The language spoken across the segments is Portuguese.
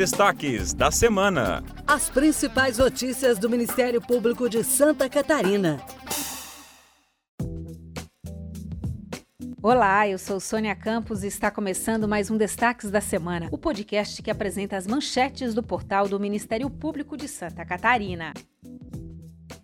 destaques da semana. As principais notícias do Ministério Público de Santa Catarina. Olá, eu sou Sônia Campos e está começando mais um Destaques da Semana, o podcast que apresenta as manchetes do portal do Ministério Público de Santa Catarina.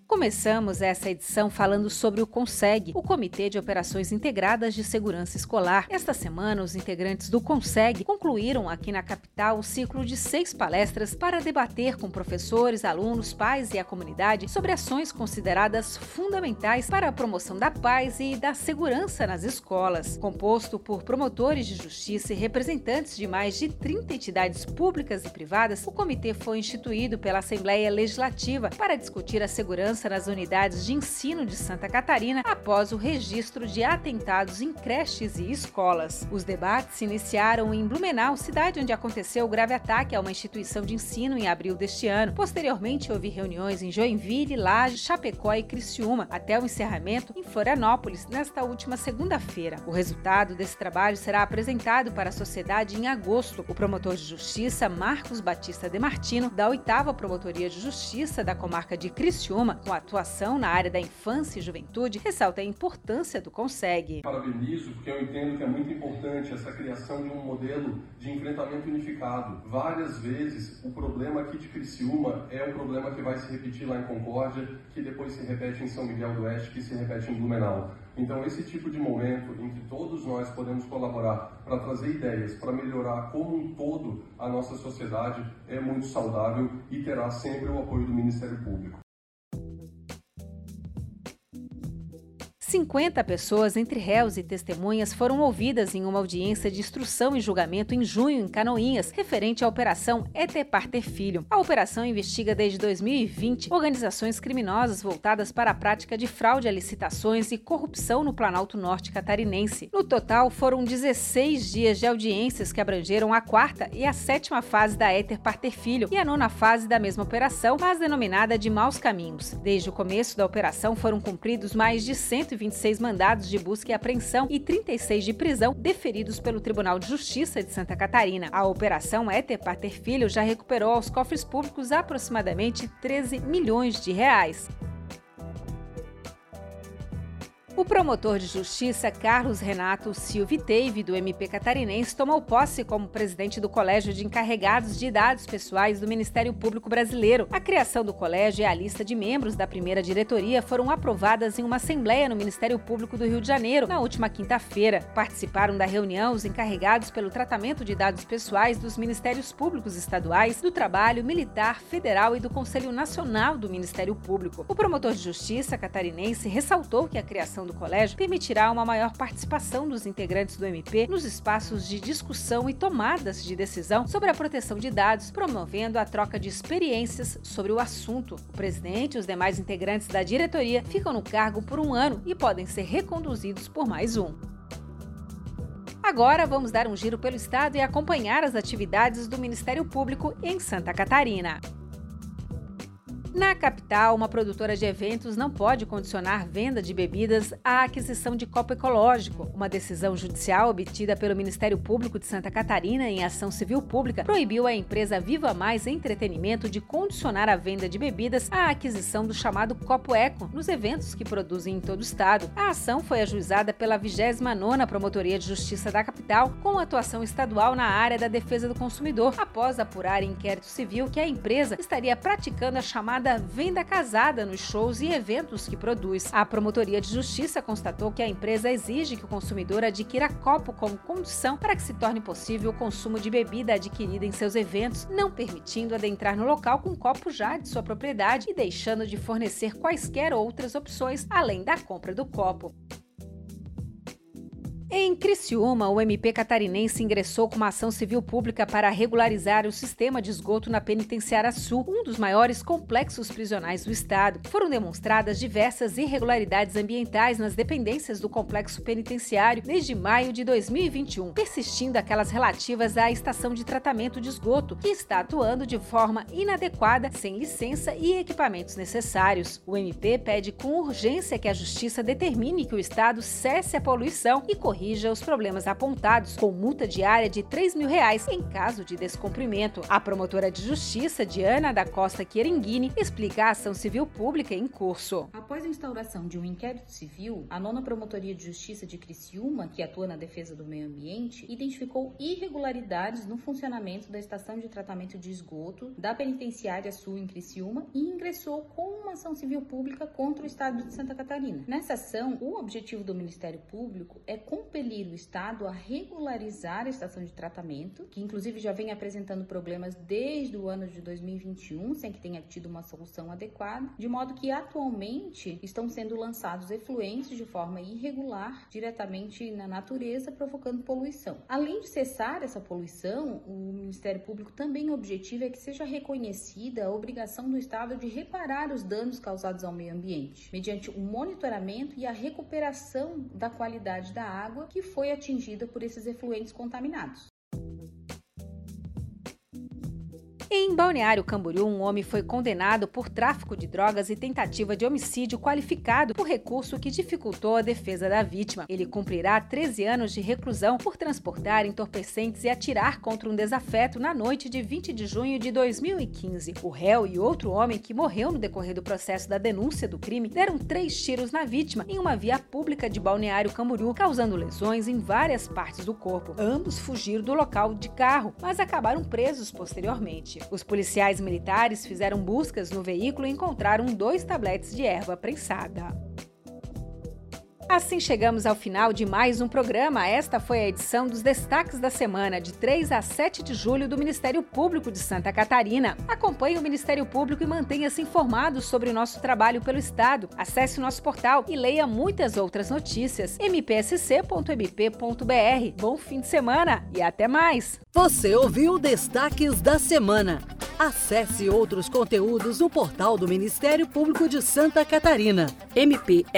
Começamos essa edição falando sobre o CONSEG, o Comitê de Operações Integradas de Segurança Escolar. Esta semana, os integrantes do CONSEG concluíram aqui na capital o ciclo de seis palestras para debater com professores, alunos, pais e a comunidade sobre ações consideradas fundamentais para a promoção da paz e da segurança nas escolas. Composto por promotores de justiça e representantes de mais de 30 entidades públicas e privadas, o comitê foi instituído pela Assembleia Legislativa para discutir a segurança nas unidades de ensino de Santa Catarina após o registro de atentados em creches e escolas. Os debates se iniciaram em Blumenau, cidade onde aconteceu o grave ataque a uma instituição de ensino em abril deste ano. Posteriormente, houve reuniões em Joinville, Laje, Chapecó e Criciúma, até o encerramento em Florianópolis, nesta última segunda-feira. O resultado desse trabalho será apresentado para a sociedade em agosto. O promotor de justiça, Marcos Batista de Martino, da oitava Promotoria de Justiça da comarca de Criciúma, com atuação na área da infância e juventude, ressalta a importância do Consegue. Parabenizo porque eu entendo que é muito importante essa criação de um modelo de enfrentamento unificado. Várias vezes o problema aqui de Criciúma é o problema que vai se repetir lá em Concórdia, que depois se repete em São Miguel do Oeste, que se repete em Blumenau. Então, esse tipo de momento em que todos nós podemos colaborar para trazer ideias, para melhorar como um todo a nossa sociedade, é muito saudável e terá sempre o apoio do Ministério Público. 50 pessoas, entre réus e testemunhas, foram ouvidas em uma audiência de instrução e julgamento em junho em Canoinhas, referente à Operação Etepar Ter Filho. A operação investiga desde 2020 organizações criminosas voltadas para a prática de fraude a licitações e corrupção no Planalto Norte catarinense. No total, foram 16 dias de audiências que abrangeram a quarta e a sétima fase da Éter Parter Filho e a nona fase da mesma operação, mas denominada de Maus Caminhos. Desde o começo da operação foram cumpridos mais de 120 126 mandados de busca e apreensão e 36 de prisão deferidos pelo Tribunal de Justiça de Santa Catarina. A operação Éter Pater Filho já recuperou aos cofres públicos aproximadamente 13 milhões de reais. O promotor de justiça Carlos Renato Silviteive, do MP Catarinense, tomou posse como presidente do Colégio de Encarregados de Dados Pessoais do Ministério Público Brasileiro. A criação do colégio e a lista de membros da primeira diretoria foram aprovadas em uma assembleia no Ministério Público do Rio de Janeiro na última quinta-feira. Participaram da reunião os encarregados pelo tratamento de dados pessoais dos Ministérios Públicos Estaduais, do Trabalho, Militar, Federal e do Conselho Nacional do Ministério Público. O promotor de justiça catarinense ressaltou que a criação do colégio permitirá uma maior participação dos integrantes do MP nos espaços de discussão e tomadas de decisão sobre a proteção de dados, promovendo a troca de experiências sobre o assunto. O presidente e os demais integrantes da diretoria ficam no cargo por um ano e podem ser reconduzidos por mais um. Agora vamos dar um giro pelo estado e acompanhar as atividades do Ministério Público em Santa Catarina. Na capital, uma produtora de eventos não pode condicionar venda de bebidas à aquisição de copo ecológico. Uma decisão judicial obtida pelo Ministério Público de Santa Catarina em ação civil pública proibiu a empresa Viva Mais Entretenimento de condicionar a venda de bebidas à aquisição do chamado copo eco nos eventos que produzem em todo o estado. A ação foi ajuizada pela 29ª Promotoria de Justiça da capital, com atuação estadual na área da defesa do consumidor, após apurar em inquérito civil que a empresa estaria praticando a chamada chamada venda casada nos shows e eventos que produz. A Promotoria de Justiça constatou que a empresa exige que o consumidor adquira copo como condição para que se torne possível o consumo de bebida adquirida em seus eventos, não permitindo adentrar no local com copo já de sua propriedade e deixando de fornecer quaisquer outras opções além da compra do copo. Em Criciúma, o MP catarinense ingressou com uma ação civil pública para regularizar o sistema de esgoto na Penitenciária Sul, um dos maiores complexos prisionais do estado. Foram demonstradas diversas irregularidades ambientais nas dependências do complexo penitenciário desde maio de 2021, persistindo aquelas relativas à estação de tratamento de esgoto, que está atuando de forma inadequada, sem licença e equipamentos necessários. O MP pede com urgência que a Justiça determine que o estado cesse a poluição e corrija corrija os problemas apontados, com multa diária de 3 mil reais em caso de descumprimento. A promotora de justiça, Diana da Costa Querenguini, explica a ação civil pública em curso. Após a instauração de um inquérito civil, a nona Promotoria de Justiça de Criciúma, que atua na defesa do meio ambiente, identificou irregularidades no funcionamento da estação de tratamento de esgoto da Penitenciária Sul em Criciúma e ingressou com uma ação civil pública contra o Estado de Santa Catarina. Nessa ação, o objetivo do Ministério Público é compelir o Estado a regularizar a estação de tratamento, que inclusive já vem apresentando problemas desde o ano de 2021, sem que tenha tido uma solução adequada, de modo que atualmente estão sendo lançados efluentes de forma irregular diretamente na natureza, provocando poluição. Além de cessar essa poluição, o Ministério Público também objetiva é que seja reconhecida a obrigação do Estado de reparar os danos causados ao meio ambiente, mediante o monitoramento e a recuperação da qualidade da água que foi atingida por esses efluentes contaminados. Em Balneário Camboriú, um homem foi condenado por tráfico de drogas e tentativa de homicídio qualificado por recurso que dificultou a defesa da vítima. Ele cumprirá 13 anos de reclusão por transportar entorpecentes e atirar contra um desafeto na noite de 20 de junho de 2015. O réu e outro homem que morreu no decorrer do processo da denúncia do crime deram três tiros na vítima em uma via pública de Balneário Camboriú, causando lesões em várias partes do corpo. Ambos fugiram do local de carro, mas acabaram presos posteriormente. Os policiais militares fizeram buscas no veículo e encontraram dois tabletes de erva prensada. Assim chegamos ao final de mais um programa. Esta foi a edição dos destaques da semana, de 3 a 7 de julho, do Ministério Público de Santa Catarina. Acompanhe o Ministério Público e mantenha-se informado sobre o nosso trabalho pelo Estado. Acesse o nosso portal e leia muitas outras notícias. mpsc.mp.br. Bom fim de semana e até mais! Você ouviu Destaques da Semana. Acesse outros conteúdos no portal do Ministério Público de Santa Catarina. mpsc.mp.br